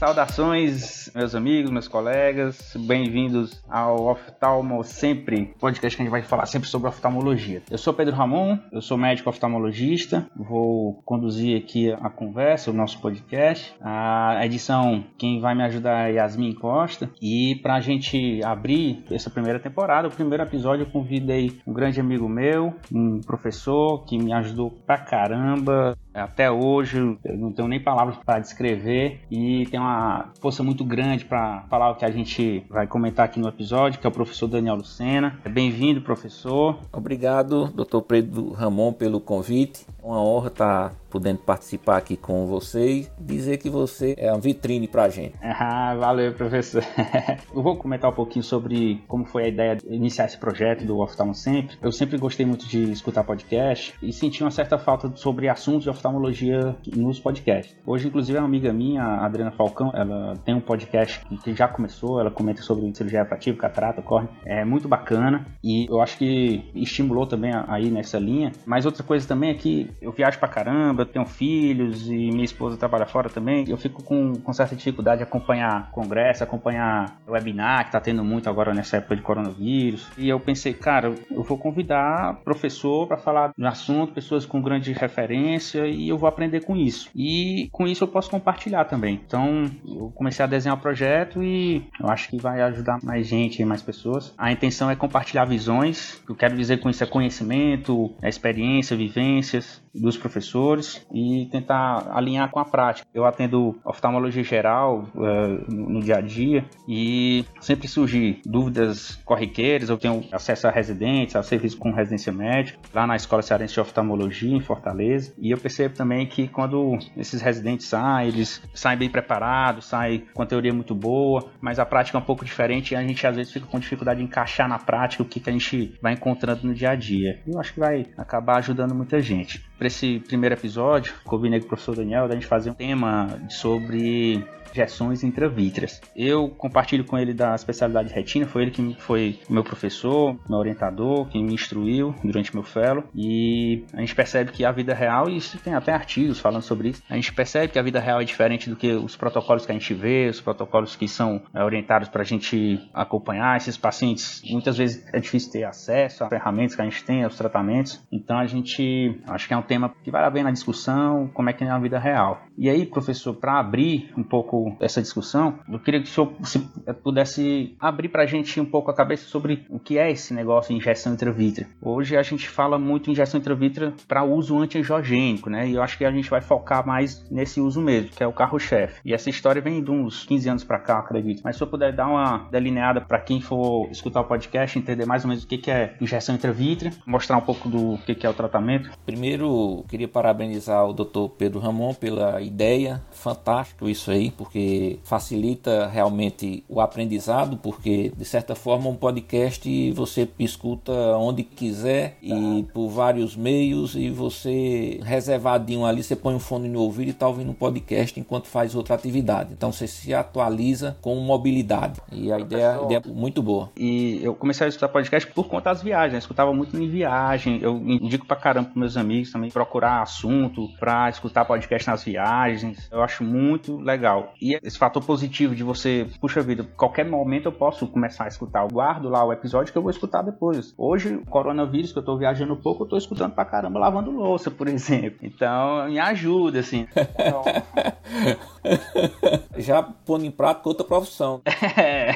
Saudações, meus amigos, meus colegas, bem-vindos ao Oftalmo Sempre, podcast que a gente vai falar sempre sobre oftalmologia. Eu sou Pedro Ramon, eu sou médico oftalmologista, vou conduzir aqui a conversa, o nosso podcast. A edição, quem vai me ajudar é Yasmin Costa. E para a gente abrir essa primeira temporada, o primeiro episódio, eu convidei um grande amigo meu, um professor que me ajudou pra caramba até hoje, eu não tenho nem palavras para descrever e tem uma força muito grande para falar o que a gente vai comentar aqui no episódio, que é o professor Daniel Lucena. Bem-vindo, professor. Obrigado, doutor Pedro Ramon, pelo convite. Uma honra estar podendo participar aqui com vocês, dizer que você é uma vitrine para a gente. Ah, valeu, professor. eu vou comentar um pouquinho sobre como foi a ideia de iniciar esse projeto do Oftalmo Sempre. Eu sempre gostei muito de escutar podcast e senti uma certa falta sobre assuntos de oftalmologia nos podcasts. Hoje, inclusive, uma amiga minha, a Adriana Falcão, ela tem um podcast que já começou, ela comenta sobre cirurgia refrativa, catarata, corne. É muito bacana e eu acho que estimulou também aí nessa linha. Mas outra coisa também é que eu viajo pra caramba, eu tenho filhos e minha esposa trabalha fora também. Eu fico com, com certa dificuldade de acompanhar congresso, acompanhar webinar, que tá tendo muito agora nessa época de coronavírus. E eu pensei, cara, eu vou convidar professor para falar do assunto, pessoas com grande referência e eu vou aprender com isso. E com isso eu posso compartilhar também. Então, eu comecei a desenhar o projeto e eu acho que vai ajudar mais gente, mais pessoas. A intenção é compartilhar visões. O que eu quero dizer com isso é conhecimento, é experiência, vivências dos professores e tentar alinhar com a prática. Eu atendo oftalmologia geral uh, no dia a dia e sempre surgem dúvidas corriqueiras. Eu tenho acesso a residentes, a serviço com residência médica lá na Escola Cearense de Oftalmologia em Fortaleza. E eu percebo também que quando esses residentes saem, eles saem bem preparados, saem com a teoria muito boa, mas a prática é um pouco diferente e a gente às vezes fica com dificuldade de encaixar na prática o que, que a gente vai encontrando no dia a dia. Eu acho que vai acabar ajudando muita gente para esse primeiro episódio, combinei com o professor Daniel da gente fazer um tema sobre injeções intravítreas. Eu compartilho com ele da especialidade de retina, foi ele que foi meu professor, meu orientador, que me instruiu durante meu fellow, e a gente percebe que a vida real, e isso tem até artigos falando sobre isso, a gente percebe que a vida real é diferente do que os protocolos que a gente vê, os protocolos que são é, orientados para a gente acompanhar esses pacientes. Muitas vezes é difícil ter acesso às ferramentas que a gente tem, aos tratamentos, então a gente acho que é um tema que vale a pena a discussão, como é que é a vida real. E aí, professor, para abrir um pouco essa discussão, eu queria que o senhor se pudesse abrir para a gente um pouco a cabeça sobre o que é esse negócio de injeção intravítrea. Hoje a gente fala muito em injeção intravítrea para uso antiangiogênico, né? E eu acho que a gente vai focar mais nesse uso mesmo, que é o carro-chefe. E essa história vem de uns 15 anos para cá, acredito. Mas se eu puder dar uma delineada para quem for escutar o podcast, entender mais ou menos o que é injeção intravítrea, mostrar um pouco do que é o tratamento. Primeiro, queria parabenizar o Dr. Pedro Ramon pela ideia, fantástico isso aí, por porque facilita realmente o aprendizado, porque de certa forma um podcast você escuta onde quiser e por vários meios e você reservadinho ali, você põe um fone no ouvido e está ouvindo um podcast enquanto faz outra atividade. Então você se atualiza com mobilidade e a ideia, a ideia é muito boa. E eu comecei a escutar podcast por conta das viagens, eu escutava muito em viagem, eu indico pra caramba pros meus amigos também procurar assunto, pra escutar podcast nas viagens, eu acho muito legal. E esse fator positivo de você, puxa vida, qualquer momento eu posso começar a escutar. Eu guardo lá o episódio que eu vou escutar depois. Hoje, o coronavírus, que eu tô viajando pouco, eu tô escutando pra caramba lavando louça, por exemplo. Então, me ajuda, assim. Já pondo em prática outra profissão. É.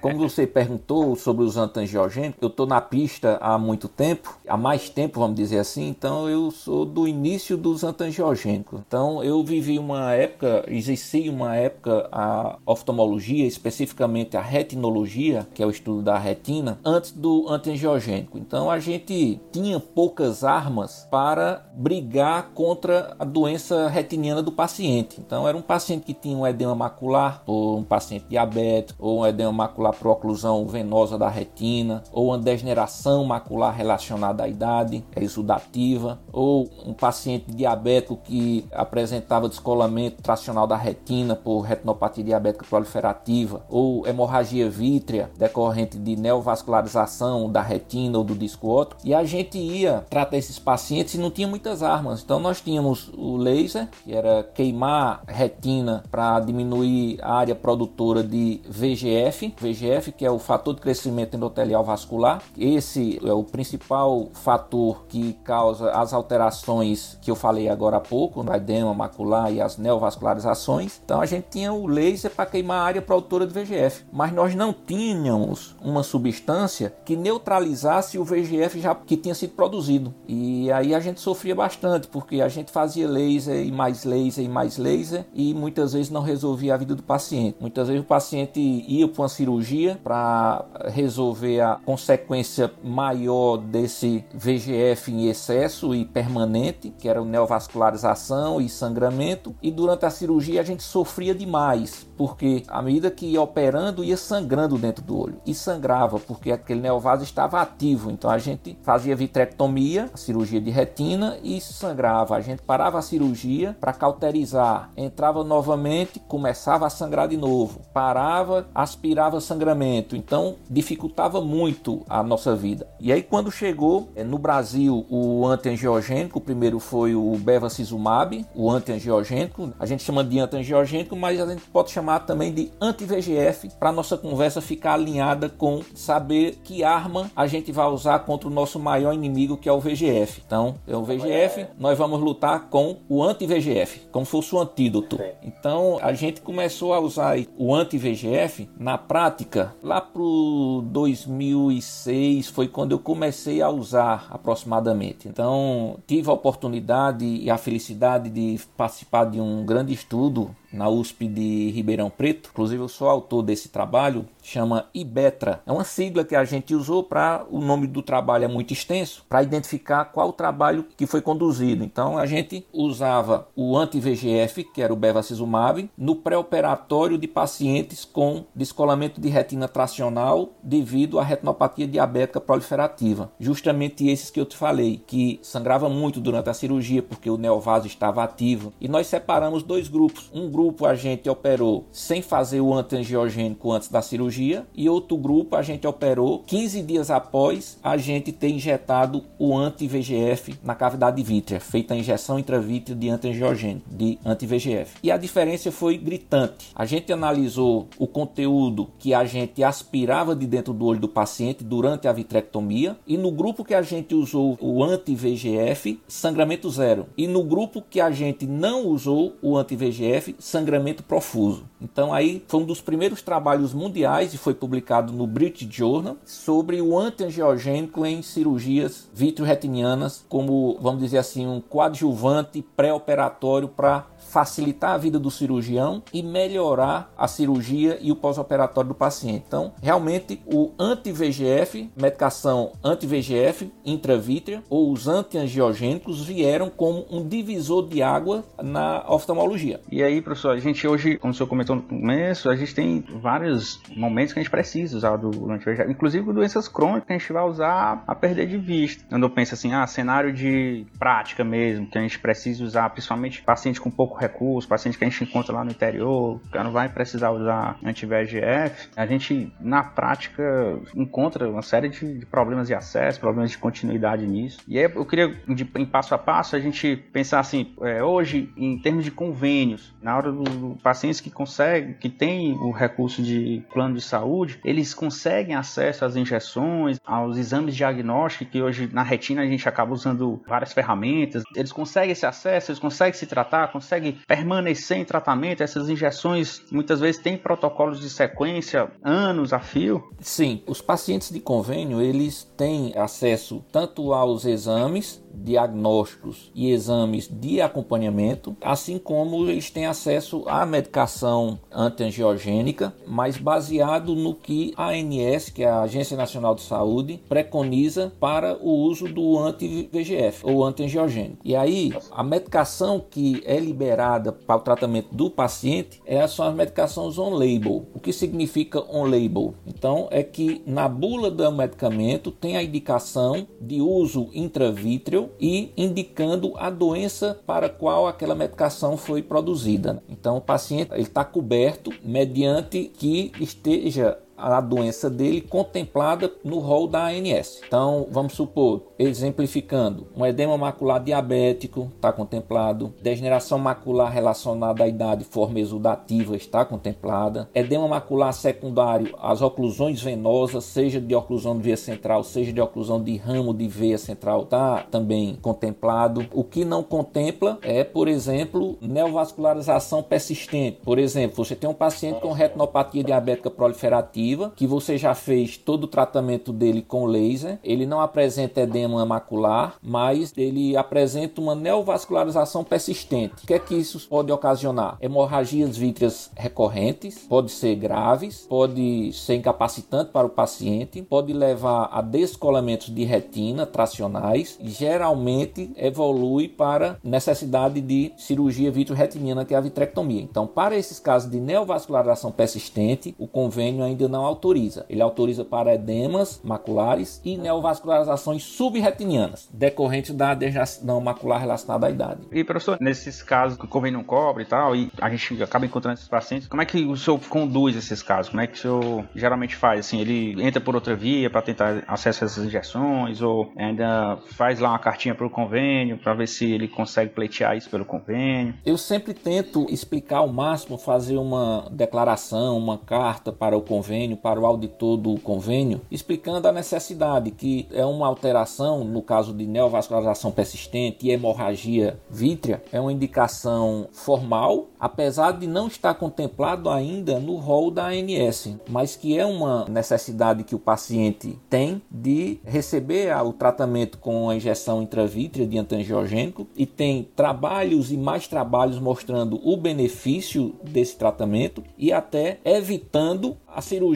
Como você perguntou sobre os antangiogênicos, eu estou na pista há muito tempo, há mais tempo, vamos dizer assim, então eu sou do início dos antangiogênicos. Então eu vivi uma época, exerci uma época a oftalmologia, especificamente a retinologia, que é o estudo da retina, antes do antangiogênico. Então a gente tinha poucas armas para brigar contra a doença retiniana do paciente. Então era um paciente que tinha um edema macular, ou um paciente diabético, ou um edema macular prooclusão venosa da retina, ou uma degeneração macular relacionada à idade, exudativa, ou um paciente diabético que apresentava descolamento tracional da retina por retinopatia diabética proliferativa, ou hemorragia vítrea decorrente de neovascularização da retina ou do disco óptico, e a gente ia tratar esses pacientes e não tinha muitas armas. Então nós tínhamos o laser, que era queimar retina para diminuir a área produtora de VGF, VGF que é o fator de crescimento endotelial vascular. Esse é o principal fator que causa as alterações que eu falei agora há pouco, no edema macular e as neovascularizações. Então a gente tinha o laser para queimar a área produtora de VGF, mas nós não tínhamos uma substância que neutralizasse o VGF já que tinha sido produzido. E aí a gente sofria bastante, porque a gente fazia laser e mais laser e mais laser e muitas vezes não resolvia a vida do paciente. Muitas vezes o paciente ia para uma cirurgia para resolver a consequência maior desse VGF em excesso e permanente, que era o neovascularização e sangramento, e durante a cirurgia a gente sofria demais, porque à medida que ia operando ia sangrando dentro do olho e sangrava porque aquele neovaso estava ativo. Então a gente fazia vitrectomia, cirurgia de retina e sangrava. A gente parava a cirurgia para cauterizar, entrava novamente, começava a sangrar de novo, parava, aspirava sangramento. Então dificultava muito a nossa vida. E aí quando chegou eh, no Brasil o antiangiogênico, o primeiro foi o bevacizumab, o antiangiogênico. A gente chama de antiangiogênico, mas a gente pode chamar também de anti-VGF para nossa conversa ficar alinhada com saber que arma a gente vai usar contra o nosso maior inimigo que é o VGF. Então, é o VGF, nós vamos lutar com o anti-VGF, como se fosse o antídoto. Então, a gente começou a usar o anti-VGF na prática lá pro 2006 foi quando eu comecei a usar aproximadamente. Então, tive a oportunidade e a felicidade de participar de um grande estudo na USP de Ribeirão Preto. Inclusive, eu sou autor desse trabalho, chama IBETRA. É uma sigla que a gente usou para o nome do trabalho é muito extenso, para identificar qual trabalho que foi conduzido. Então, a gente usava o anti-VGF, que era o bevacizumab, no pré-operatório de pacientes com descolamento de retina tracional devido à retinopatia diabética proliferativa. Justamente esses que eu te falei, que sangrava muito durante a cirurgia porque o neovaso estava ativo. E nós separamos dois grupos. Um grupo grupo a gente operou sem fazer o antiangiogênico antes da cirurgia e outro grupo a gente operou 15 dias após a gente ter injetado o anti-VGF na cavidade vítrea, feita a injeção intravítrea de antiangiogênico, de anti-VGF. E a diferença foi gritante. A gente analisou o conteúdo que a gente aspirava de dentro do olho do paciente durante a vitrectomia e no grupo que a gente usou o anti-VGF, sangramento zero. E no grupo que a gente não usou o anti-VGF, sangramento profuso. Então aí foi um dos primeiros trabalhos mundiais e foi publicado no British Journal sobre o antiangiogênico em cirurgias vitreoretinianas como, vamos dizer assim, um coadjuvante pré-operatório para facilitar a vida do cirurgião e melhorar a cirurgia e o pós-operatório do paciente. Então, realmente, o anti-VGF, medicação anti-VGF intravítrea ou os antiangiogênicos vieram como um divisor de água na oftalmologia. E aí, professor, a gente hoje, como o senhor comentou no começo, a gente tem vários momentos que a gente precisa usar do anti-VGF, inclusive doenças crônicas que a gente vai usar a perder de vista. Quando eu penso assim, ah, cenário de prática mesmo, que a gente precisa usar, principalmente paciente com pouco recurso, paciente que a gente encontra lá no interior, que não vai precisar usar anti-VEGF, a gente na prática encontra uma série de, de, problemas de acesso, problemas de continuidade nisso. E aí eu queria, de, em passo a passo, a gente pensar assim, é, hoje, em termos de convênios, na hora do, do pacientes que conseguem, que tem o recurso de plano de saúde, eles conseguem acesso às injeções, aos exames diagnósticos, que hoje na retina a gente acaba usando várias ferramentas, eles conseguem esse acesso, eles conseguem se tratar, conseguem permanecer em tratamento? Essas injeções muitas vezes têm protocolos de sequência anos a fio? Sim, os pacientes de convênio eles têm acesso tanto aos exames diagnósticos e exames de acompanhamento, assim como eles têm acesso à medicação antiangiogênica, mas baseado no que a ANS, que é a Agência Nacional de Saúde, preconiza para o uso do anti-VGF ou anti-angiogênico. E aí, a medicação que é liberada para o tratamento do paciente é, são as medicações on-label. O que significa on-label? Então, é que na bula do medicamento tem a indicação de uso intravítreo e indicando a doença para qual aquela medicação foi produzida. Então, o paciente está coberto mediante que esteja a doença dele contemplada no rol da ANS. Então, vamos supor, exemplificando, um edema macular diabético está contemplado, degeneração macular relacionada à idade forma exudativa está contemplada, edema macular secundário às oclusões venosas, seja de oclusão de veia central, seja de oclusão de ramo de veia central, está também contemplado. O que não contempla é, por exemplo, neovascularização persistente. Por exemplo, você tem um paciente com retinopatia diabética proliferativa que você já fez todo o tratamento dele com laser. Ele não apresenta edema macular, mas ele apresenta uma neovascularização persistente. O que é que isso pode ocasionar? Hemorragias vítreas recorrentes, pode ser graves, pode ser incapacitante para o paciente, pode levar a descolamentos de retina tracionais geralmente evolui para necessidade de cirurgia vitreoretiniana, que é a vitrectomia. Então, para esses casos de neovascularização persistente, o convênio ainda não autoriza. Ele autoriza para edemas maculares e neovascularizações subretinianas, decorrentes da degeneração macular relacionada à idade. E professor, nesses casos que o convênio não cobre e tal, e a gente acaba encontrando esses pacientes, como é que o senhor conduz esses casos? Como é que o senhor geralmente faz? Assim, ele entra por outra via para tentar acesso a essas injeções ou ainda faz lá uma cartinha para o convênio para ver se ele consegue pleitear isso pelo convênio? Eu sempre tento explicar ao máximo, fazer uma declaração, uma carta para o convênio convênio para o auditor do convênio, explicando a necessidade que é uma alteração no caso de neovascularização persistente e hemorragia vítrea, é uma indicação formal, apesar de não estar contemplado ainda no rol da ANS, mas que é uma necessidade que o paciente tem de receber o tratamento com a injeção intravítrea de antiangiogênico e tem trabalhos e mais trabalhos mostrando o benefício desse tratamento e até evitando a cirurgia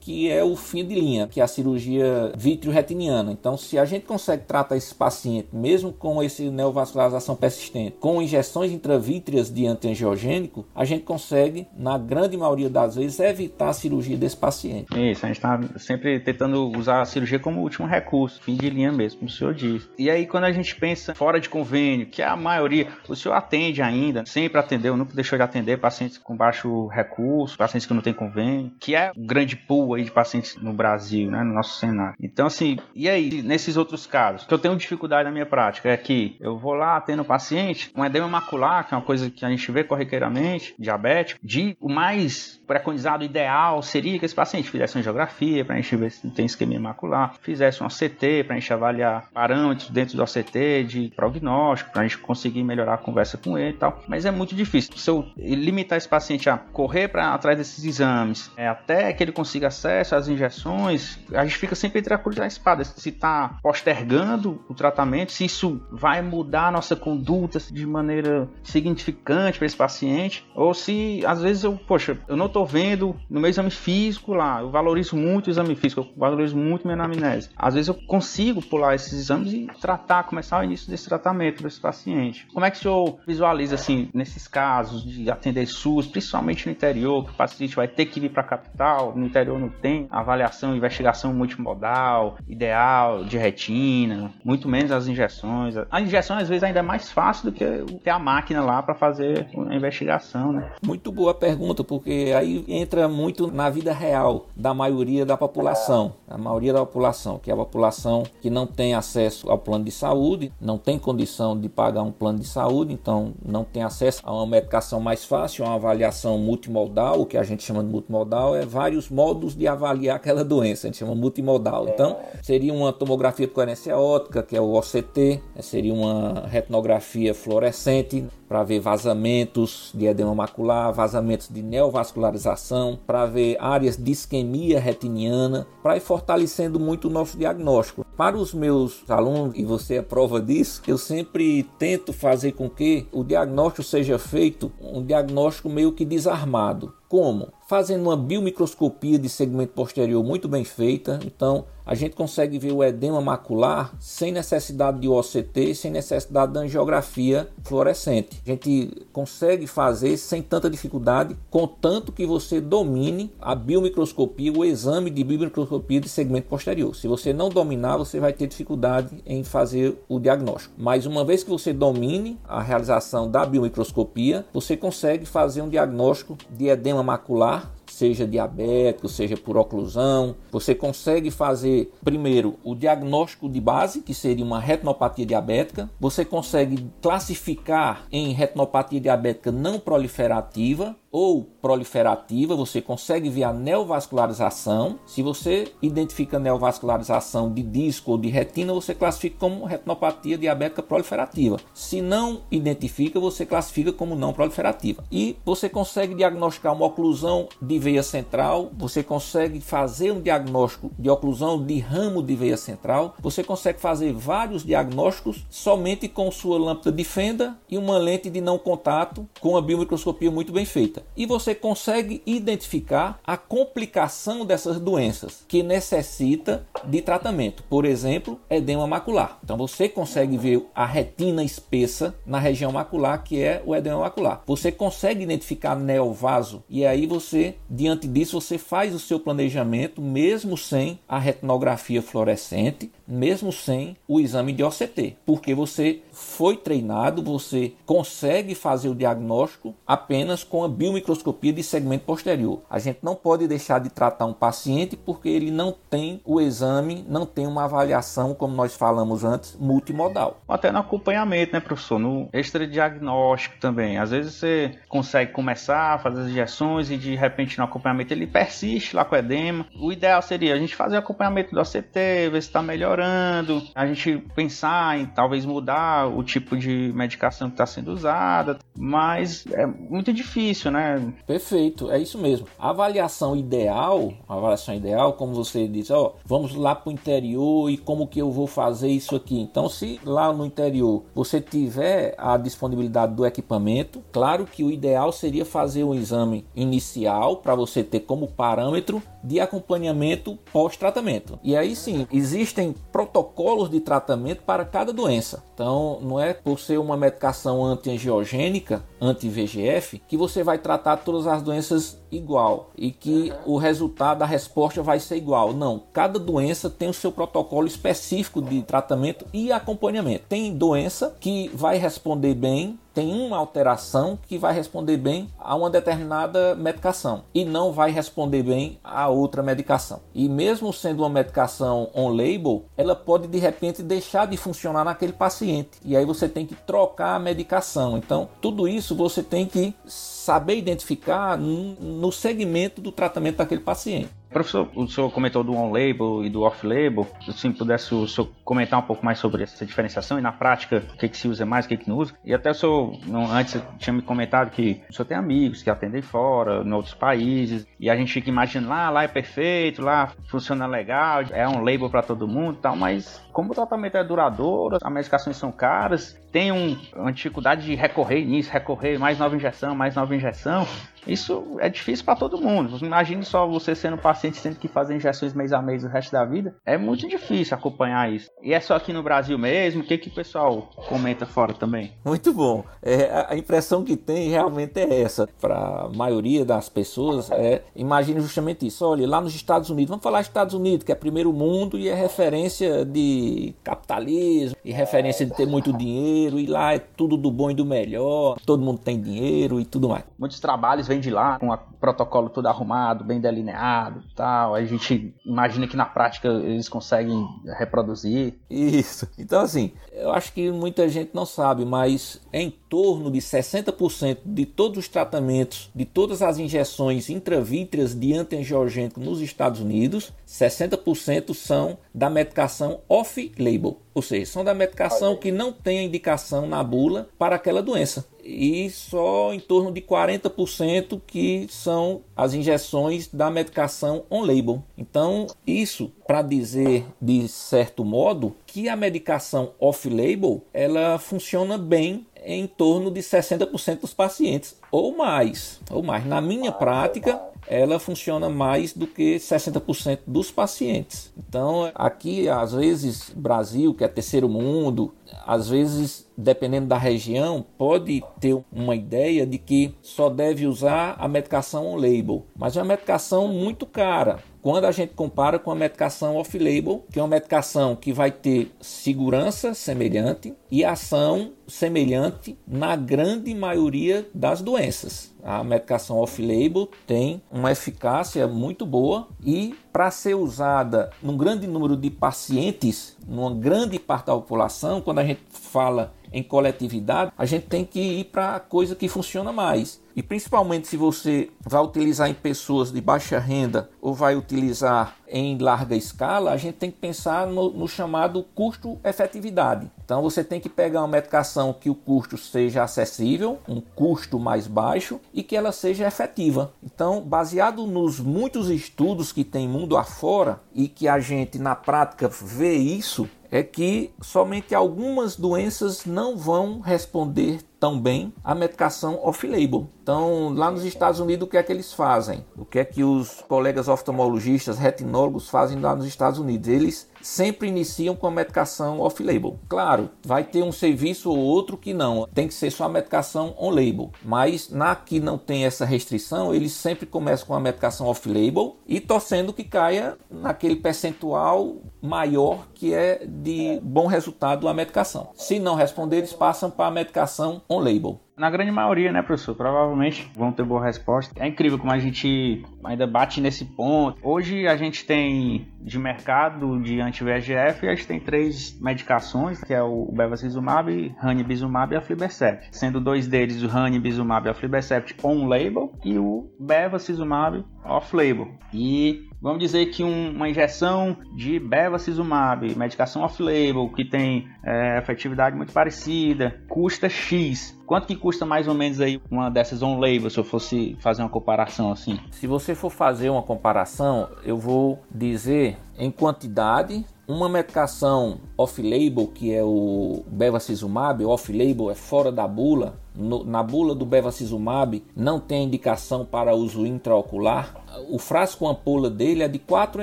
que é o fim de linha, que é a cirurgia vitreoretiniana. Então, se a gente consegue tratar esse paciente, mesmo com esse neovascularização persistente, com injeções intravítreas de antiangiogênico, a gente consegue, na grande maioria das vezes, evitar a cirurgia desse paciente. Isso, a gente está sempre tentando usar a cirurgia como último recurso, fim de linha mesmo, como o senhor disse. E aí, quando a gente pensa fora de convênio, que a maioria, o senhor atende ainda, sempre atendeu, nunca deixou de atender pacientes com baixo recurso, pacientes que não têm convênio, que é grande pool aí de pacientes no Brasil, né, no nosso cenário. Então, assim, e aí, nesses outros casos, que eu tenho dificuldade na minha prática, é que eu vou lá tendo paciente com edema macular, que é uma coisa que a gente vê corriqueiramente, diabético, de o mais preconizado ideal seria que esse paciente fizesse uma geografia para a gente ver se não tem isquemia macular, fizesse um OCT para a gente avaliar parâmetros dentro do OCT de prognóstico, para a gente conseguir melhorar a conversa com ele e tal. Mas é muito difícil. Se eu limitar esse paciente a correr para atrás desses exames, é, até que ele consiga acesso às injeções, a gente fica sempre entre a cruz e a espada. Se está postergando o tratamento, se isso vai mudar a nossa conduta de maneira significante para esse paciente, ou se às vezes eu, poxa, eu não estou vendo no meu exame físico lá, eu valorizo muito o exame físico, eu valorizo muito minha anamnese. Às vezes eu consigo pular esses exames e tratar, começar o início desse tratamento para esse paciente. Como é que o senhor visualiza assim nesses casos de atender SUS, principalmente no interior, que o paciente vai ter que vir para a capital? No interior não tem avaliação, investigação multimodal, ideal, de retina, muito menos as injeções. A injeção às vezes ainda é mais fácil do que ter a máquina lá para fazer a investigação, né? Muito boa pergunta, porque aí entra muito na vida real da maioria da população, a maioria da população, que é a população que não tem acesso ao plano de saúde, não tem condição de pagar um plano de saúde, então não tem acesso a uma medicação mais fácil, a uma avaliação multimodal, o que a gente chama de multimodal é vários modos de avaliar aquela doença, a gente chama multimodal. Então, seria uma tomografia de coerência óptica, que é o OCT, seria uma retinografia fluorescente, para ver vazamentos de edema macular, vazamentos de neovascularização, para ver áreas de isquemia retiniana, para ir fortalecendo muito o nosso diagnóstico. Para os meus alunos, e você é prova disso, eu sempre tento fazer com que o diagnóstico seja feito um diagnóstico meio que desarmado. Como? Fazendo uma biomicroscopia de segmento posterior muito bem feita. Então, a gente consegue ver o edema macular sem necessidade de OCT, sem necessidade de angiografia fluorescente. A gente consegue fazer sem tanta dificuldade, contanto que você domine a biomicroscopia, o exame de biomicroscopia de segmento posterior. Se você não dominar, você vai ter dificuldade em fazer o diagnóstico. Mas uma vez que você domine a realização da biomicroscopia, você consegue fazer um diagnóstico de edema macular seja diabético, seja por oclusão. Você consegue fazer primeiro o diagnóstico de base, que seria uma retinopatia diabética. Você consegue classificar em retinopatia diabética não proliferativa ou proliferativa, você consegue ver a neovascularização. Se você identifica neovascularização de disco ou de retina, você classifica como retinopatia diabética proliferativa. Se não identifica, você classifica como não proliferativa. E você consegue diagnosticar uma oclusão de veia central, você consegue fazer um diagnóstico de oclusão de ramo de veia central, você consegue fazer vários diagnósticos somente com sua lâmpada de fenda e uma lente de não contato com a biomicroscopia muito bem feita. E você consegue identificar a complicação dessas doenças que necessita de tratamento. Por exemplo, edema macular. Então você consegue ver a retina espessa na região macular, que é o edema macular. Você consegue identificar neovaso e aí você Diante disso, você faz o seu planejamento mesmo sem a retinografia fluorescente, mesmo sem o exame de OCT, porque você foi treinado, você consegue fazer o diagnóstico apenas com a biomicroscopia de segmento posterior. A gente não pode deixar de tratar um paciente porque ele não tem o exame, não tem uma avaliação, como nós falamos antes, multimodal. Até no acompanhamento, né, professor? No extradiagnóstico também. Às vezes você consegue começar a fazer as injeções e de repente no acompanhamento ele persiste lá com o edema. O ideal seria a gente fazer o acompanhamento do ACT, ver se está melhorando, a gente pensar em talvez mudar o tipo de medicação que está sendo usada, mas é muito difícil, né? Perfeito, é isso mesmo. A avaliação ideal, a avaliação ideal, como você disse, ó, vamos lá para o interior e como que eu vou fazer isso aqui. Então, se lá no interior você tiver a disponibilidade do equipamento, claro que o ideal seria fazer um exame inicial para você ter como parâmetro de acompanhamento pós-tratamento. E aí sim, existem protocolos de tratamento para cada doença. Então, não é por ser uma medicação antiangiogênica, anti-VGF, que você vai tratar todas as doenças igual e que o resultado, a resposta vai ser igual. Não, cada doença tem o seu protocolo específico de tratamento e acompanhamento. Tem doença que vai responder bem tem uma alteração que vai responder bem a uma determinada medicação e não vai responder bem a outra medicação. E mesmo sendo uma medicação on label, ela pode de repente deixar de funcionar naquele paciente. E aí você tem que trocar a medicação. Então, tudo isso você tem que saber identificar no segmento do tratamento daquele paciente. Professor, o senhor comentou do on-label e do off-label. Se pudesse o senhor comentar um pouco mais sobre essa diferenciação e na prática o que, que se usa mais, o que, que não usa. E até o senhor, antes tinha me comentado que o senhor tem amigos que atendem fora, em outros países, e a gente fica imaginando lá, lá é perfeito, lá funciona legal, é um label para todo mundo e tal, mas como o tratamento é duradouro, as medicações são caras, tem um, uma dificuldade de recorrer nisso, recorrer mais nova injeção, mais nova injeção, isso é difícil para todo mundo. Imagine só você sendo paciente tendo que fazer injeções mês a mês o resto da vida. É muito difícil acompanhar isso. E é só aqui no Brasil mesmo? O que, que o pessoal comenta fora também? Muito bom. É, a impressão que tem realmente é essa. Para a maioria das pessoas, é, imagine justamente isso. Olha, lá nos Estados Unidos, vamos falar Estados Unidos, que é primeiro mundo e é referência de capitalismo, e referência de ter muito dinheiro, e lá é tudo do bom e do melhor, todo mundo tem dinheiro e tudo mais. Muitos trabalhos vêm de lá, com o protocolo todo arrumado, bem delineado e tal. A gente imagina que na prática eles conseguem reproduzir. Isso. Então, assim, eu acho que muita gente não sabe, mas em torno de 60% de todos os tratamentos, de todas as injeções intravítreas de antiangiogênico nos Estados Unidos, 60% são da medicação off-label, ou seja, são da medicação que não tem a indicação na bula para aquela doença e só em torno de 40% que são as injeções da medicação on-label. Então, isso para dizer de certo modo que a medicação off-label ela funciona bem em torno de 60% dos pacientes, ou mais, ou mais. Na minha prática, ela funciona mais do que 60% dos pacientes. Então, aqui, às vezes, Brasil, que é terceiro mundo, às vezes, dependendo da região, pode ter uma ideia de que só deve usar a medicação on-label, mas é uma medicação muito cara quando a gente compara com a medicação off-label, que é uma medicação que vai ter segurança semelhante e ação semelhante na grande maioria das doenças. A medicação off-label tem uma eficácia muito boa e para ser usada num grande número de pacientes, numa grande parte da população, quando a gente fala em coletividade, a gente tem que ir para a coisa que funciona mais. E principalmente se você vai utilizar em pessoas de baixa renda ou vai utilizar em larga escala, a gente tem que pensar no, no chamado custo-efetividade. Então você tem que pegar uma medicação que o custo seja acessível, um custo mais baixo e que ela seja efetiva. Então, baseado nos muitos estudos que tem mundo afora e que a gente na prática vê isso, é que somente algumas doenças não vão responder tão bem à medicação off-label. Então, lá nos Estados Unidos, o que é que eles fazem? O que é que os colegas oftalmologistas, retinólogos fazem lá nos Estados Unidos? Eles sempre iniciam com a medicação off-label. Claro, vai ter um serviço ou outro que não, tem que ser só a medicação on-label. Mas na que não tem essa restrição, eles sempre começam com a medicação off-label e torcendo que caia naquele percentual maior que é de bom resultado a medicação. Se não responder, eles passam para a medicação on-label. Na grande maioria, né, professor? Provavelmente vão ter boa resposta. É incrível como a gente ainda bate nesse ponto. Hoje a gente tem de mercado de anti-VEGF, a gente tem três medicações, que é o bevacizumab, ranibizumab e aflibercept. Sendo dois deles o ranibizumab e aflibercept on-label e o bevacizumab off-label. E vamos dizer que um, uma injeção de bevacizumab, medicação off-label, que tem é, efetividade muito parecida, custa X. Quanto que custa mais ou menos aí uma dessas on-label, se eu fosse fazer uma comparação assim? Se você for fazer uma comparação, eu vou dizer em quantidade uma medicação off-label, que é o bevacizumab, off-label é fora da bula, no, na bula do bevacizumab não tem indicação para uso intraocular. O frasco ampola dele é de 4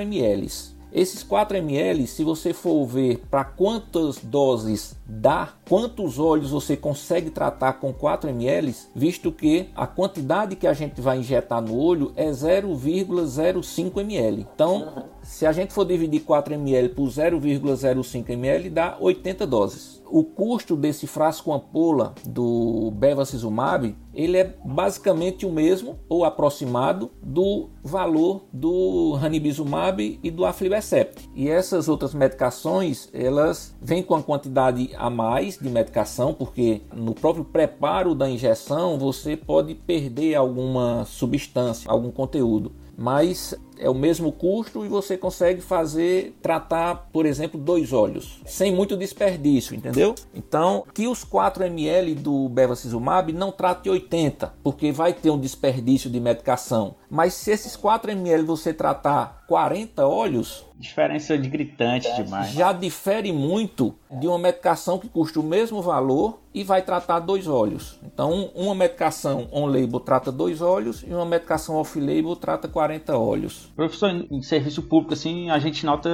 ml. Esses 4 ml, se você for ver para quantas doses dá, quantos olhos você consegue tratar com 4 ml, visto que a quantidade que a gente vai injetar no olho é 0,05 ml. Então, se a gente for dividir 4 ml por 0,05 ml, dá 80 doses. O custo desse frasco ampola do bevacizumab, ele é basicamente o mesmo ou aproximado do valor do ranibizumab e do aflibercept. E essas outras medicações, elas vêm com a quantidade a mais de medicação, porque no próprio preparo da injeção você pode perder alguma substância, algum conteúdo mas é o mesmo custo e você consegue fazer tratar, por exemplo, dois olhos, sem muito desperdício, entendeu? Então, que os 4 ml do bevacizumab não trate 80, porque vai ter um desperdício de medicação. Mas se esses 4 ml você tratar 40 olhos, diferença de gritante demais. Já difere muito de uma medicação que custa o mesmo valor e vai tratar dois olhos. Então, uma medicação on-label trata dois olhos e uma medicação off-label trata 40 olhos. Professor, em serviço público, assim, a gente nota.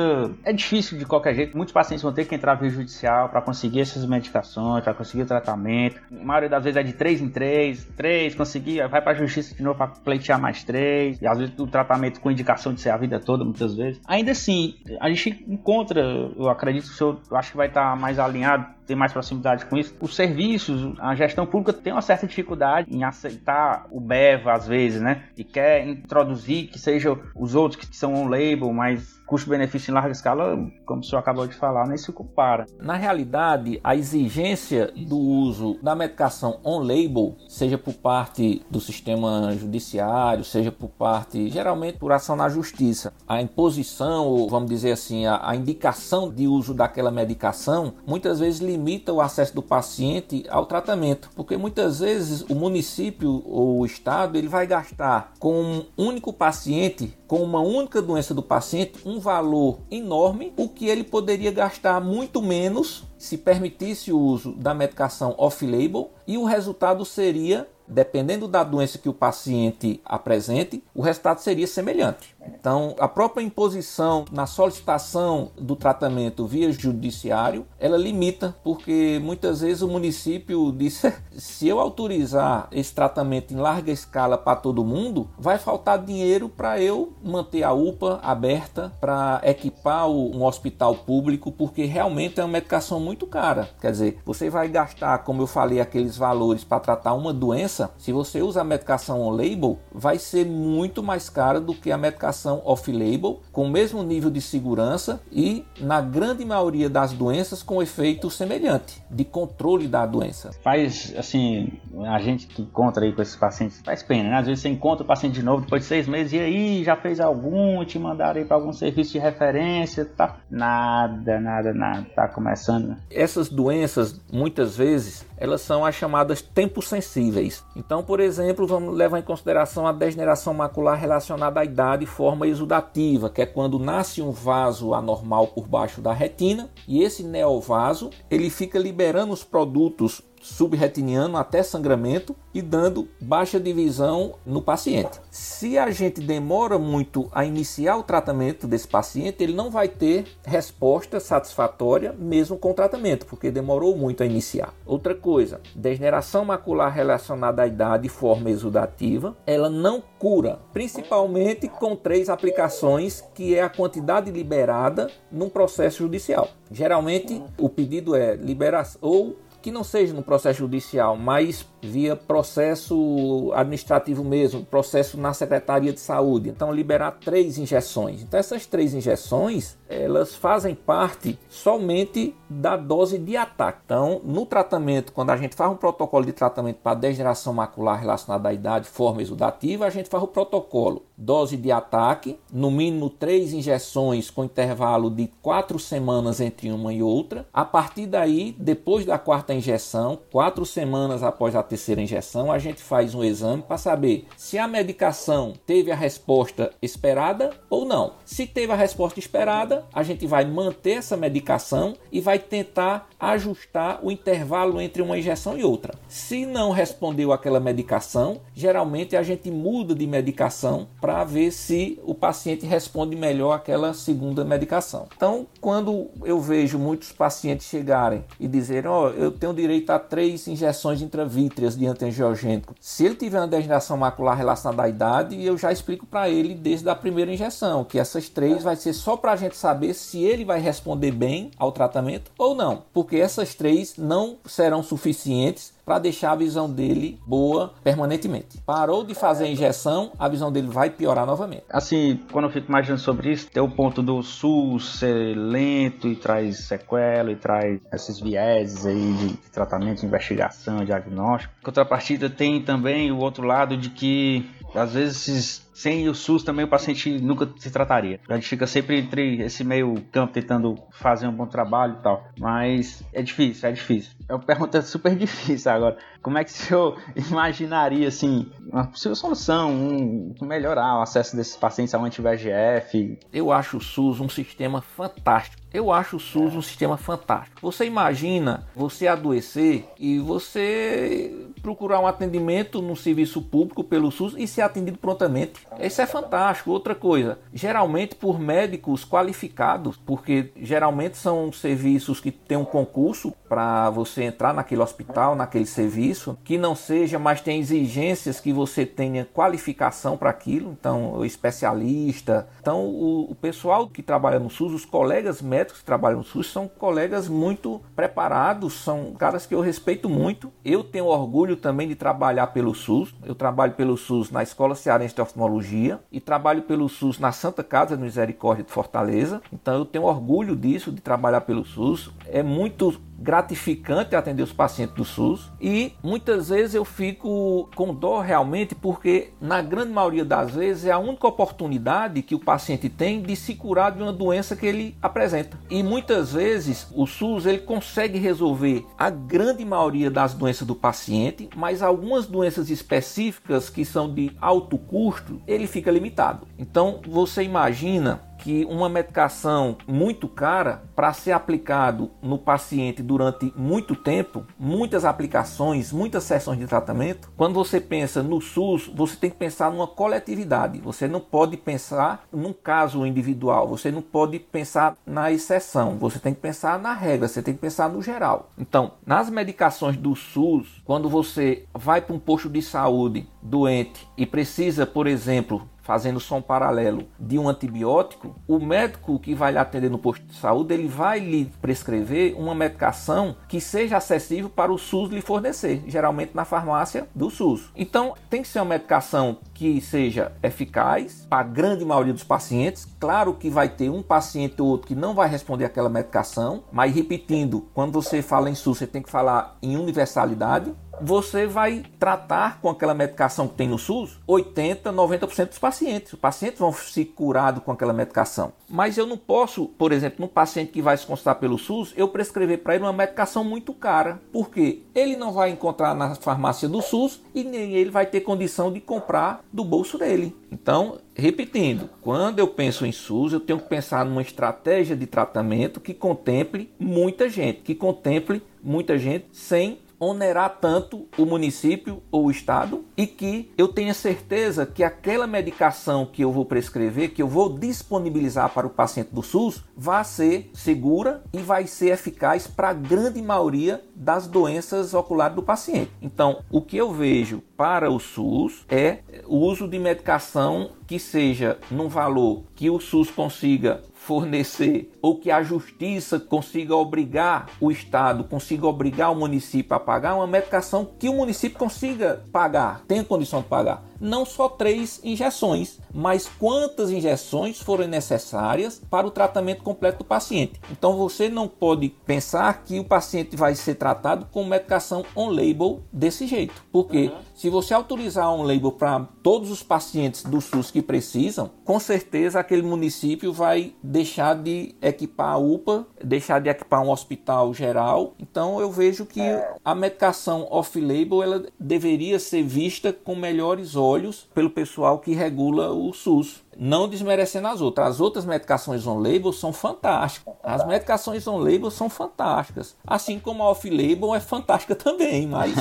É difícil de qualquer jeito. Muitos pacientes vão ter que entrar via judicial para conseguir essas medicações, para conseguir o tratamento. A maioria das vezes é de 3 em 3, 3, conseguir, vai para a justiça de novo para pleitear mais 3. E às vezes o tratamento com indicação de ser a vida toda, muitas vezes. Ainda assim, a gente encontra, eu acredito que o senhor, eu acho que vai estar mais alinhado ter mais proximidade com isso. Os serviços, a gestão pública tem uma certa dificuldade em aceitar o BEVA às vezes, né? E quer introduzir que sejam os outros que são on-label, mas custo-benefício em larga escala, como o senhor acabou de falar, nem se compara. Na realidade, a exigência do uso da medicação on-label, seja por parte do sistema judiciário, seja por parte, geralmente por ação na justiça, a imposição, ou vamos dizer assim, a, a indicação de uso daquela medicação, muitas vezes limita o acesso do paciente ao tratamento, porque muitas vezes o município ou o estado ele vai gastar com um único paciente, com uma única doença do paciente, um valor enorme, o que ele poderia gastar muito menos se permitisse o uso da medicação off-label e o resultado seria dependendo da doença que o paciente apresente, o resultado seria semelhante. Então, a própria imposição na solicitação do tratamento via judiciário, ela limita, porque muitas vezes o município diz: se eu autorizar esse tratamento em larga escala para todo mundo, vai faltar dinheiro para eu manter a UPA aberta, para equipar um hospital público, porque realmente é uma medicação muito cara. Quer dizer, você vai gastar, como eu falei, aqueles valores para tratar uma doença, se você usa a medicação on-label, vai ser muito mais cara do que a medicação off-label, com o mesmo nível de segurança e, na grande maioria das doenças, com efeito semelhante, de controle da doença. Faz, assim, a gente que encontra aí com esses pacientes, faz pena, né? Às vezes você encontra o paciente de novo depois de seis meses e aí já fez algum, te mandaram aí para algum serviço de referência, tá? Nada, nada, nada, tá começando. Essas doenças, muitas vezes, elas são as chamadas tempos sensíveis. Então, por exemplo, vamos levar em consideração a degeneração macular relacionada à idade e forma exudativa, que é quando nasce um vaso anormal por baixo da retina e esse neovaso ele fica liberando os produtos subretiniano até sangramento e dando baixa divisão no paciente. Se a gente demora muito a iniciar o tratamento desse paciente, ele não vai ter resposta satisfatória mesmo com o tratamento, porque demorou muito a iniciar. Outra coisa, degeneração macular relacionada à idade e forma exudativa, ela não cura, principalmente com três aplicações, que é a quantidade liberada num processo judicial. Geralmente o pedido é liberação ou que não seja no processo judicial, mas via processo administrativo mesmo, processo na Secretaria de Saúde. Então, liberar três injeções. Então, essas três injeções, elas fazem parte somente da dose de ataque. Então, no tratamento, quando a gente faz um protocolo de tratamento para degeneração macular relacionada à idade, forma exudativa, a gente faz o protocolo dose de ataque, no mínimo três injeções com intervalo de quatro semanas entre uma e outra. A partir daí, depois da quarta injeção, quatro semanas após a terceira injeção, a gente faz um exame para saber se a medicação teve a resposta esperada ou não. Se teve a resposta esperada, a gente vai manter essa medicação e vai tentar ajustar o intervalo entre uma injeção e outra. Se não respondeu aquela medicação, geralmente a gente muda de medicação para ver se o paciente responde melhor aquela segunda medicação. Então, quando eu vejo muitos pacientes chegarem e dizerem: Ó, oh, eu tenho direito a três injeções intravítreas de antiangiogênico. Se ele tiver uma degeneração macular relacionada à idade, eu já explico para ele desde a primeira injeção, que essas três vai ser só para a gente saber se ele vai responder bem ao tratamento ou não, porque essas três não serão suficientes para deixar a visão dele boa permanentemente. Parou de fazer a injeção, a visão dele vai piorar novamente. Assim, quando eu fico imaginando sobre isso, tem o ponto do SUS ser lento e traz sequela e traz esses vieses aí de tratamento, de investigação, diagnóstico. Contrapartida tem também o outro lado de que às vezes sem o SUS também o paciente nunca se trataria. A gente fica sempre entre esse meio campo tentando fazer um bom trabalho e tal. Mas é difícil, é difícil. É uma pergunta super difícil agora. Como é que o senhor imaginaria, assim, uma possível solução, um, melhorar o acesso desses pacientes ao anti-VEGF? Eu acho o SUS um sistema fantástico. Eu acho o SUS um sistema fantástico. Você imagina você adoecer e você procurar um atendimento no serviço público pelo SUS e ser atendido prontamente. Isso é fantástico. Outra coisa, geralmente por médicos qualificados, porque geralmente são serviços que têm um concurso para você entrar naquele hospital, naquele serviço, que não seja, mas tem exigências que você tenha qualificação para aquilo, então especialista. Então o, o pessoal que trabalha no SUS, os colegas médicos que trabalham no SUS são colegas muito preparados, são caras que eu respeito muito. Eu tenho orgulho também de trabalhar pelo SUS. Eu trabalho pelo SUS na Escola Cearense de Oftalmologia e trabalho pelo SUS na Santa Casa de Misericórdia de Fortaleza. Então eu tenho orgulho disso, de trabalhar pelo SUS. É muito gratificante atender os pacientes do SUS e muitas vezes eu fico com dó realmente porque na grande maioria das vezes é a única oportunidade que o paciente tem de se curar de uma doença que ele apresenta. E muitas vezes o SUS ele consegue resolver a grande maioria das doenças do paciente, mas algumas doenças específicas que são de alto custo, ele fica limitado. Então você imagina que uma medicação muito cara para ser aplicado no paciente durante muito tempo, muitas aplicações, muitas sessões de tratamento, quando você pensa no SUS, você tem que pensar numa coletividade. Você não pode pensar num caso individual, você não pode pensar na exceção, você tem que pensar na regra, você tem que pensar no geral. Então, nas medicações do SUS, quando você vai para um posto de saúde doente e precisa, por exemplo, fazendo só um paralelo de um antibiótico, o médico que vai lhe atender no posto de saúde, ele vai lhe prescrever uma medicação que seja acessível para o SUS lhe fornecer, geralmente na farmácia do SUS. Então, tem que ser uma medicação que seja eficaz para a grande maioria dos pacientes. Claro que vai ter um paciente ou outro que não vai responder aquela medicação, mas repetindo, quando você fala em SUS, você tem que falar em universalidade você vai tratar com aquela medicação que tem no SUS 80, 90% dos pacientes. Os pacientes vão se curados com aquela medicação. Mas eu não posso, por exemplo, num paciente que vai se consultar pelo SUS, eu prescrever para ele uma medicação muito cara. Porque ele não vai encontrar na farmácia do SUS e nem ele vai ter condição de comprar do bolso dele. Então, repetindo, quando eu penso em SUS, eu tenho que pensar numa estratégia de tratamento que contemple muita gente, que contemple muita gente sem onerar tanto o município ou o estado e que eu tenha certeza que aquela medicação que eu vou prescrever, que eu vou disponibilizar para o paciente do SUS, vai ser segura e vai ser eficaz para a grande maioria das doenças oculares do paciente. Então, o que eu vejo para o SUS é o uso de medicação que seja num valor que o SUS consiga fornecer ou que a justiça consiga obrigar o Estado, consiga obrigar o município a pagar uma medicação que o município consiga pagar, tenha condição de pagar. Não só três injeções, mas quantas injeções forem necessárias para o tratamento completo do paciente. Então você não pode pensar que o paciente vai ser tratado com medicação on-label desse jeito, porque uhum. se você autorizar on-label para todos os pacientes do SUS que precisam, com certeza aquele município vai deixar de equipar a UPA, deixar de equipar um hospital geral. Então eu vejo que é. a medicação off-label ela deveria ser vista com melhores olhos pelo pessoal que regula o SUS não desmerecendo as outras. As outras medicações on-label são fantásticas. As medicações on-label são fantásticas. Assim como a off-label é fantástica também, mas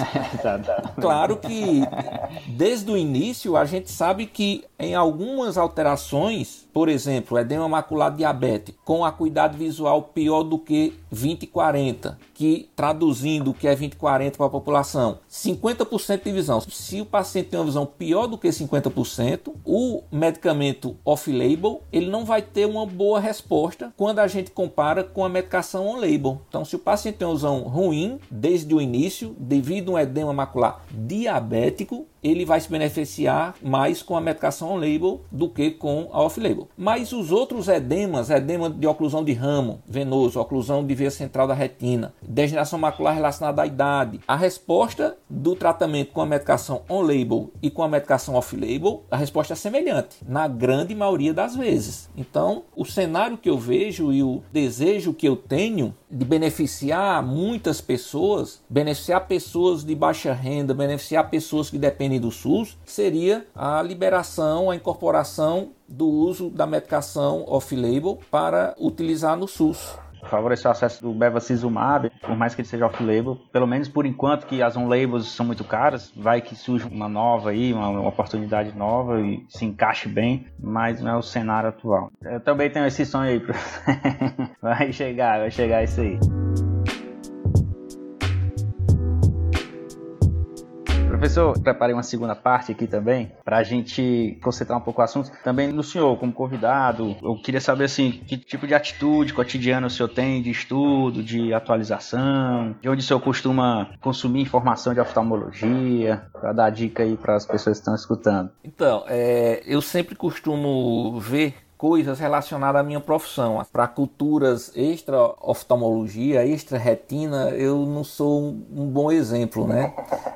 claro que desde o início a gente sabe que em algumas alterações, por exemplo, edema macular diabético, com a cuidado visual pior do que 20/40, que traduzindo o que é 20/40 para a população, 50% de visão. Se o paciente tem uma visão pior do que 50%, o medicamento off-label, ele não vai ter uma boa resposta quando a gente compara com a medicação on-label. Então, se o paciente tem visão ruim desde o início, devido a um edema macular diabético, ele vai se beneficiar mais com a medicação on-label do que com a off-label. Mas os outros edemas, edema de oclusão de ramo venoso, oclusão de veia central da retina, degeneração macular relacionada à idade, a resposta do tratamento com a medicação on-label e com a medicação off-label, a resposta é semelhante, na grande maioria das vezes. Então, o cenário que eu vejo e o desejo que eu tenho de beneficiar muitas pessoas, beneficiar pessoas de baixa renda, beneficiar pessoas que dependem do SUS, seria a liberação, a incorporação do uso da medicação off-label para utilizar no SUS favorecer o acesso do bevacizumab, por mais que ele seja off-label, pelo menos por enquanto que as on-labels são muito caras, vai que surge uma nova aí, uma, uma, oportunidade nova e se encaixe bem, mas não é o cenário atual. Eu também tenho esse sonho aí, vai chegar, vai chegar isso aí. Professor, preparei uma segunda parte aqui também, para a gente concentrar um pouco o assunto. Também no senhor, como convidado, eu queria saber assim, que tipo de atitude cotidiana o senhor tem de estudo, de atualização, de onde o senhor costuma consumir informação de oftalmologia, para dar dica aí para as pessoas que estão escutando. Então, é, eu sempre costumo ver coisas relacionadas à minha profissão. Para culturas extra oftalmologia, extra retina, eu não sou um bom exemplo, né?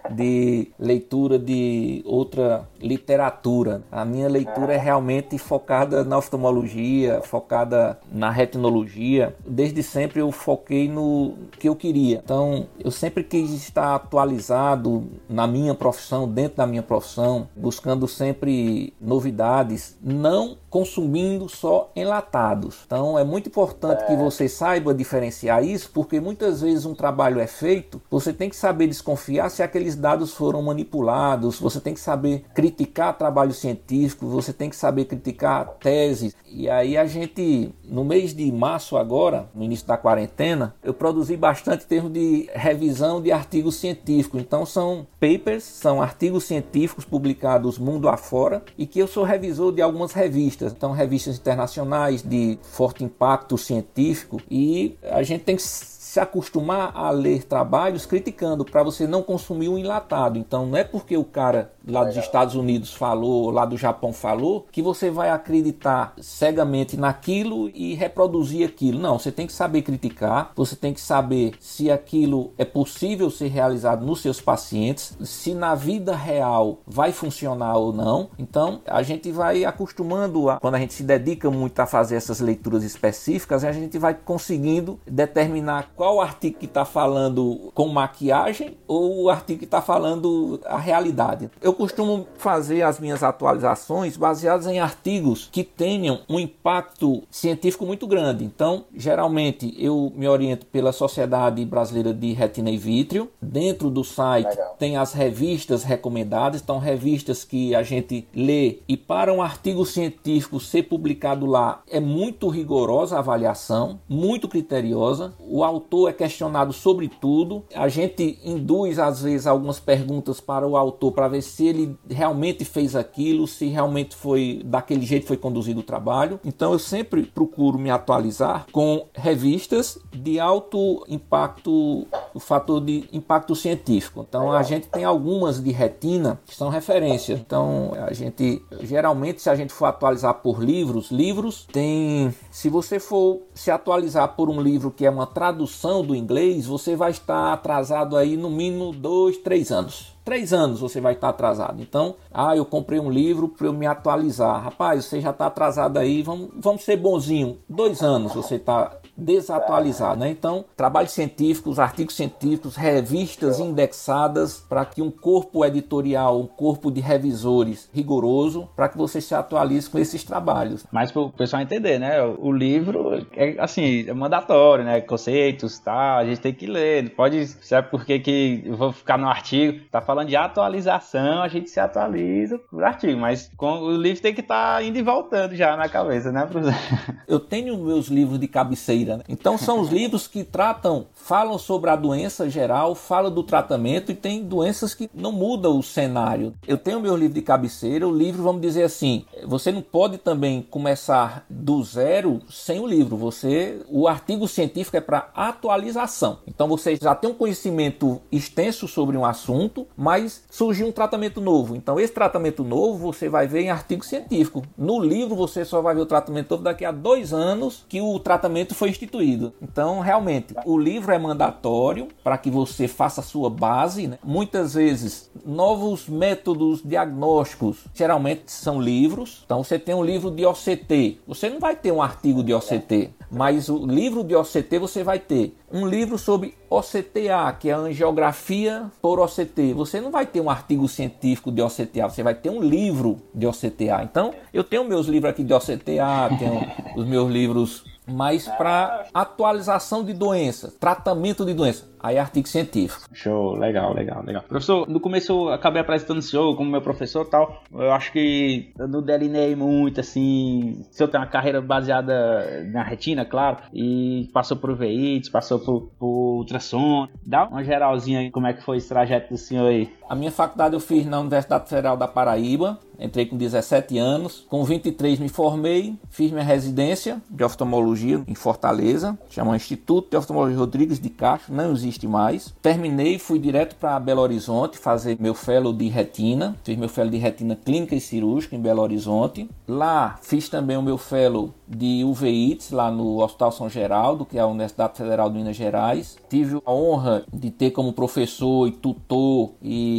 de leitura de outra literatura. A minha leitura é realmente focada na oftalmologia, focada na retinologia. Desde sempre eu foquei no que eu queria. Então, eu sempre quis estar atualizado na minha profissão, dentro da minha profissão, buscando sempre novidades, não consumindo só enlatados. Então, é muito importante é. que você saiba diferenciar isso, porque muitas vezes um trabalho é feito, você tem que saber desconfiar se aqueles dados foram manipulados, você tem que saber criticar trabalho científico, você tem que saber criticar teses. E aí a gente, no mês de março agora, no início da quarentena, eu produzi bastante em termos de revisão de artigos científicos. Então são papers, são artigos científicos publicados mundo afora e que eu sou revisor de algumas revistas. Então revistas internacionais de forte impacto científico e a gente tem que se acostumar a ler trabalhos criticando para você não consumir um enlatado. Então não é porque o cara lá dos Estados Unidos falou, lá do Japão falou, que você vai acreditar cegamente naquilo e reproduzir aquilo. Não, você tem que saber criticar, você tem que saber se aquilo é possível ser realizado nos seus pacientes, se na vida real vai funcionar ou não. Então, a gente vai acostumando a, quando a gente se dedica muito a fazer essas leituras específicas, a gente vai conseguindo determinar qual artigo que está falando com maquiagem ou o artigo que está falando a realidade. Eu costumo fazer as minhas atualizações baseadas em artigos que tenham um impacto científico muito grande. Então, geralmente eu me oriento pela Sociedade Brasileira de Retina e Vítreo. Dentro do site Legal. tem as revistas recomendadas, então revistas que a gente lê e para um artigo científico ser publicado lá é muito rigorosa a avaliação, muito criteriosa. O autor é questionado sobre tudo. A gente induz às vezes algumas perguntas para o autor para ver se ele realmente fez aquilo, se realmente foi daquele jeito foi conduzido o trabalho. Então eu sempre procuro me atualizar com revistas de alto impacto, o fator de impacto científico. Então a gente tem algumas de retina que são referências. Então a gente geralmente se a gente for atualizar por livros, livros tem, se você for se atualizar por um livro que é uma tradução do inglês, você vai estar atrasado aí no mínimo dois, três anos três anos você vai estar atrasado. Então, ah, eu comprei um livro para eu me atualizar. Rapaz, você já está atrasado aí, vamos, vamos ser bonzinho. Dois anos você está desatualizado, né? Então, trabalhos científicos, artigos científicos, revistas indexadas para que um corpo editorial, um corpo de revisores rigoroso, para que você se atualize com esses trabalhos. Mas para o pessoal entender, né? O livro é assim, é mandatório, né? Conceitos, tá? A gente tem que ler. Não pode, sabe por que, vou ficar no artigo? Tá falando de atualização, a gente se atualiza por artigo, mas com, o livro tem que estar tá indo e voltando já na cabeça, né, professor? Eu tenho meus livros de cabeceira né? Então são os livros que tratam, falam sobre a doença geral, falam do tratamento e tem doenças que não mudam o cenário. Eu tenho meu livro de cabeceira, o livro, vamos dizer assim, você não pode também começar do zero sem o livro. Você, o artigo científico é para atualização. Então você já tem um conhecimento extenso sobre um assunto, mas surgiu um tratamento novo. Então esse tratamento novo você vai ver em artigo científico. No livro você só vai ver o tratamento novo daqui a dois anos que o tratamento foi Então, realmente, o livro é mandatório para que você faça a sua base. Né? Muitas vezes, novos métodos diagnósticos geralmente são livros. Então, você tem um livro de OCT. Você não vai ter um artigo de OCT, mas o livro de OCT você vai ter um livro sobre OCTA, que é a angiografia por OCT. Você não vai ter um artigo científico de OCTA, você vai ter um livro de OCTA. Então, eu tenho meus livros aqui de OCTA, tenho os meus livros mas para atualização de doença, tratamento de doença. Aí é artigo científico. Show, legal, legal, legal. Professor, no começo eu acabei apresentando o senhor como meu professor e tal. Eu acho que eu não delineei muito, assim. O senhor tem uma carreira baseada na retina, claro, e passou por VITs, passou por, por ultrassom. Dá uma geralzinha aí como é que foi esse trajeto do senhor aí. A minha faculdade eu fiz na Universidade Federal da Paraíba, entrei com 17 anos, com 23 me formei, fiz minha residência de oftalmologia em Fortaleza, chama Instituto de Oftalmologia Rodrigues de Castro, não existe mais. Terminei, fui direto para Belo Horizonte fazer meu fellow de retina, fiz meu fellow de retina clínica e cirúrgica em Belo Horizonte. Lá fiz também o meu fellow de uveites lá no Hospital São Geraldo, que é a Universidade Federal de Minas Gerais. Tive a honra de ter como professor e tutor e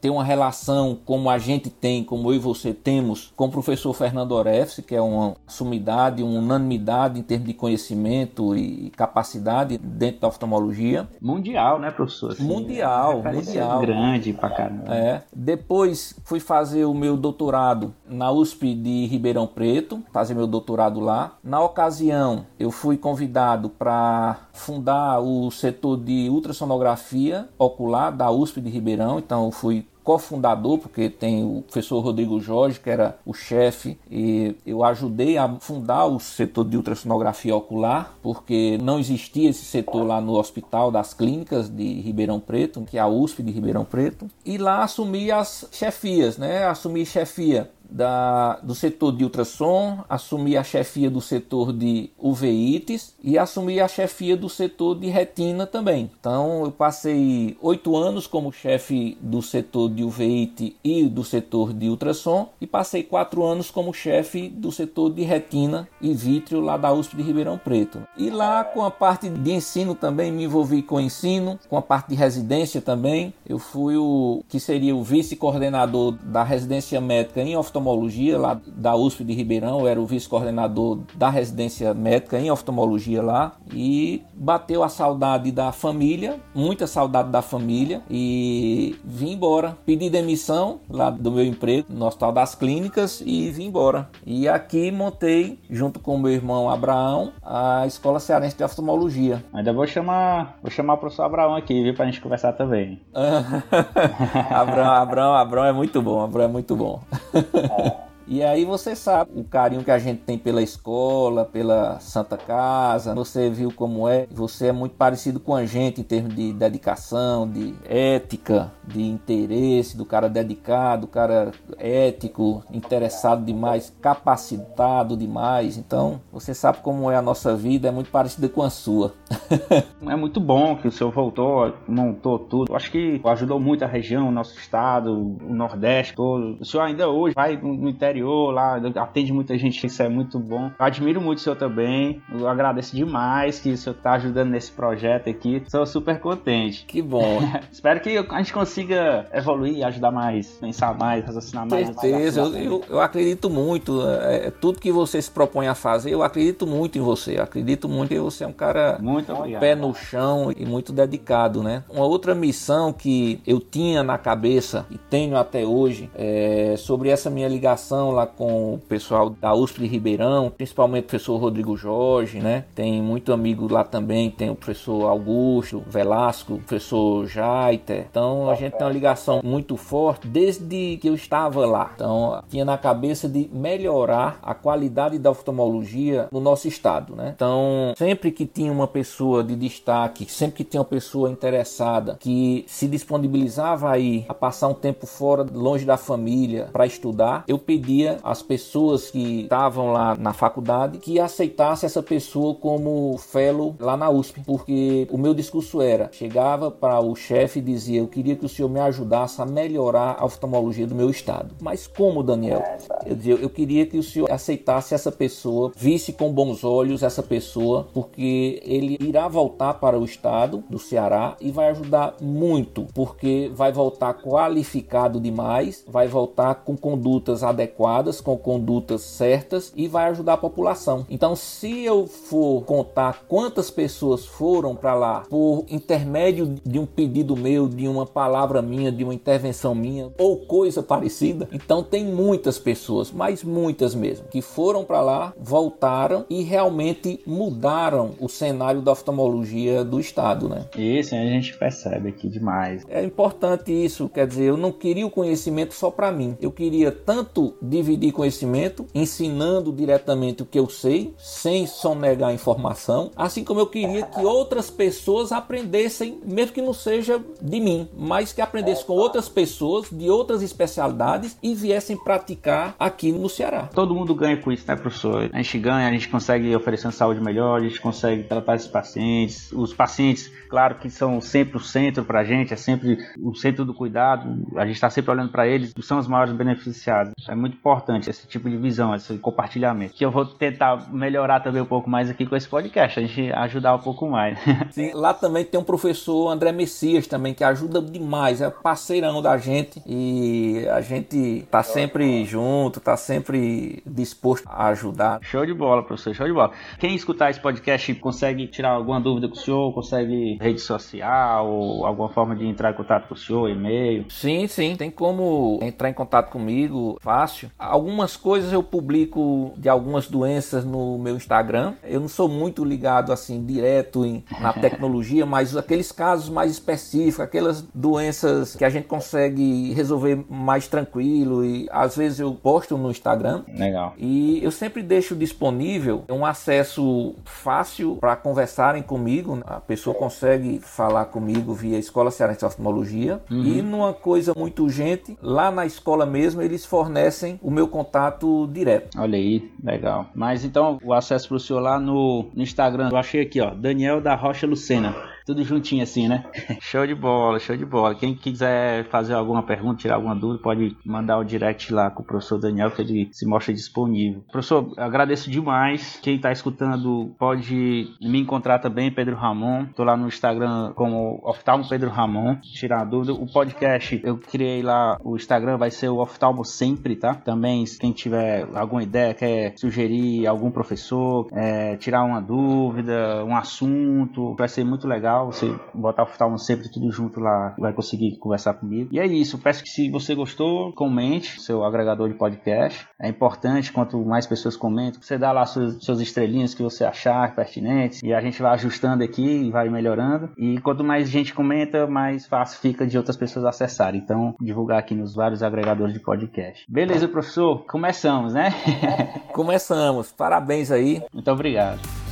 ter uma relação como a gente tem, como eu e você temos, com o professor Fernando Orefse, que é uma sumidade, uma unanimidade em termos de conhecimento e capacidade dentro da oftalmologia. Mundial, né, professor? Assim, mundial, é mundial. Grande pra caramba. É. Depois fui fazer o meu doutorado na USP de Ribeirão Preto, fazer meu doutorado lá. Na ocasião, eu fui convidado para fundar o setor de ultrassonografia ocular da USP de Ribeirão, então fui cofundador, porque tem o professor Rodrigo Jorge, que era o chefe, e eu ajudei a fundar o setor de ultrassonografia ocular, porque não existia esse setor lá no Hospital das Clínicas de Ribeirão Preto, que é a USP de Ribeirão Preto, e lá assumi as chefias, né? Assumi chefia da, do setor de ultrassom, assumi a chefia do setor de uveites e assumi a chefia do setor de retina também. Então eu passei oito anos como chefe do setor de uveite e do setor de ultrassom e passei quatro anos como chefe do setor de retina e vítreo lá da USP de Ribeirão Preto. E lá com a parte de ensino também me envolvi com ensino, com a parte de residência também. Eu fui o que seria o vice-coordenador da residência médica em oftalmologia oftalmologia lá da USP de Ribeirão, eu era o vice-coordenador da residência médica em oftalmologia lá e bateu a saudade da família, muita saudade da família e vim embora. Pedi demissão lá do meu emprego no Hospital das Clínicas e vim embora. E aqui montei, junto com o meu irmão Abraão, a Escola Cearense de Oftalmologia. Ainda vou chamar, vou chamar o professor Abraão aqui, viu, pra gente conversar também. Abraão, Abraão, Abraão é muito bom, Abraão é muito bom. Oh. E aí você sabe o carinho que a gente tem pela escola, pela Santa Casa. Você viu como é. Você é muito parecido com a gente em termos de dedicação, de ética, de interesse, do cara dedicado, do cara ético, interessado demais, capacitado demais. Então, você sabe como é a nossa vida, é muito parecida com a sua. é muito bom que o senhor voltou, montou tudo. Eu acho que ajudou muito a região, o nosso estado, o Nordeste todo. O senhor ainda hoje vai no interior lá, atende muita gente, isso é muito bom. Eu admiro muito o senhor também, eu agradeço demais que o senhor está ajudando nesse projeto aqui, sou super contente. Que bom. Espero que a gente consiga evoluir, ajudar mais, pensar mais, raciocinar mais. Certeza, eu, eu, eu, acredito muito, é, é, tudo que você se propõe a fazer, eu acredito muito em você, eu acredito muito que você é um cara muito pé no chão e muito dedicado, né? Uma outra missão que eu tinha na cabeça e tenho até hoje é sobre essa minha ligação lá com o pessoal da USP de Ribeirão, principalmente o professor Rodrigo Jorge, né? Tem muito amigo lá também, tem o professor Augusto Velasco, o professor Jaiter. Então a gente tem uma ligação muito forte desde que eu estava lá. Então tinha na cabeça de melhorar a qualidade da oftalmologia no nosso estado, né? Então sempre que tinha uma pessoa de destaque, sempre que tinha uma pessoa interessada que se disponibilizava aí a passar um tempo fora, longe da família para estudar, eu pedi pedia às pessoas que estavam lá na faculdade que aceitasse essa pessoa como fellow lá na USP, porque o meu discurso era: chegava para o chefe e dizia, eu queria que o senhor me ajudasse a melhorar a oftalmologia do meu estado. Mas como, Daniel? Eu dizia, eu queria que o senhor aceitasse essa pessoa, visse com bons olhos essa pessoa, porque ele irá voltar para o estado do Ceará e vai ajudar muito, porque vai voltar qualificado demais, vai voltar com condutas adequadas adequadas, com condutas certas e vai ajudar a população. Então, se eu for contar quantas pessoas foram para lá por intermédio de um pedido meu, de uma palavra minha, de uma intervenção minha ou coisa parecida, então tem muitas pessoas, mas muitas mesmo, que foram para lá, voltaram e realmente mudaram o cenário da oftalmologia do estado, né? Isso a gente percebe aqui demais. É importante isso, quer dizer, eu não queria o conhecimento só para mim. Eu queria tanto dividir conhecimento, ensinando diretamente o que eu sei, sem sonegar informação, assim como eu queria que outras pessoas aprendessem, mesmo que não seja de mim, mas que aprendessem com outras pessoas de outras especialidades e viessem praticar aqui no Ceará. Todo mundo ganha com isso, né, professor? A gente ganha, a gente consegue oferecer uma saúde melhor, a gente consegue tratar esses pacientes. Os pacientes, claro que são sempre o centro para a gente, é sempre o centro do cuidado, a gente está sempre olhando para eles, são os maiores beneficiados. É muito importante esse tipo de visão, esse compartilhamento. Que eu vou tentar melhorar também um pouco mais aqui com esse podcast, a gente ajudar um pouco mais. Sim, lá também tem um professor André Messias também que ajuda demais, é parceirão da gente e a gente tá sempre junto, tá sempre disposto a ajudar. Show de bola, professor, show de bola. Quem escutar esse podcast consegue tirar alguma dúvida com o senhor, consegue rede social ou alguma forma de entrar em contato com o senhor, e-mail? Sim, sim, tem como entrar em contato comigo fácil. Algumas coisas eu publico de algumas doenças no meu Instagram. Eu não sou muito ligado assim direto em, na tecnologia, mas aqueles casos mais específicos, aquelas doenças que a gente consegue resolver mais tranquilo e às vezes eu posto no Instagram. Legal. E eu sempre deixo disponível um acesso fácil para conversarem comigo. A pessoa consegue falar comigo via Escola Cearense de Oftalmologia. Uhum. E numa coisa muito urgente, lá na escola mesmo, eles fornecem o meu contato direto. Olha aí, legal. Mas então, o acesso para o senhor lá no, no Instagram, eu achei aqui, ó, Daniel da Rocha Lucena tudo juntinho assim, né? show de bola, show de bola. Quem quiser fazer alguma pergunta, tirar alguma dúvida, pode mandar o direct lá com o professor Daniel, que ele se mostra disponível. Professor, agradeço demais. Quem está escutando pode me encontrar também, Pedro Ramon. Tô lá no Instagram como Oftalmo Pedro Ramon, tirar dúvida. O podcast, eu criei lá, o Instagram vai ser o Oftalmo Sempre, tá? Também, quem tiver alguma ideia, quer sugerir algum professor, é, tirar uma dúvida, um assunto, vai ser muito legal legal. Você botar o oftalmo sempre tudo junto lá, vai conseguir conversar comigo. E é isso. Peço que se você gostou, comente seu agregador de podcast. É importante quanto mais pessoas comentam, você dá lá suas, suas estrelinhas que você achar pertinentes e a gente vai ajustando aqui e vai melhorando. E quanto mais gente comenta, mais fácil fica de outras pessoas acessarem. Então, divulgar aqui nos vários agregadores de podcast. Beleza, professor? Começamos, né? Começamos. Parabéns aí. Muito obrigado.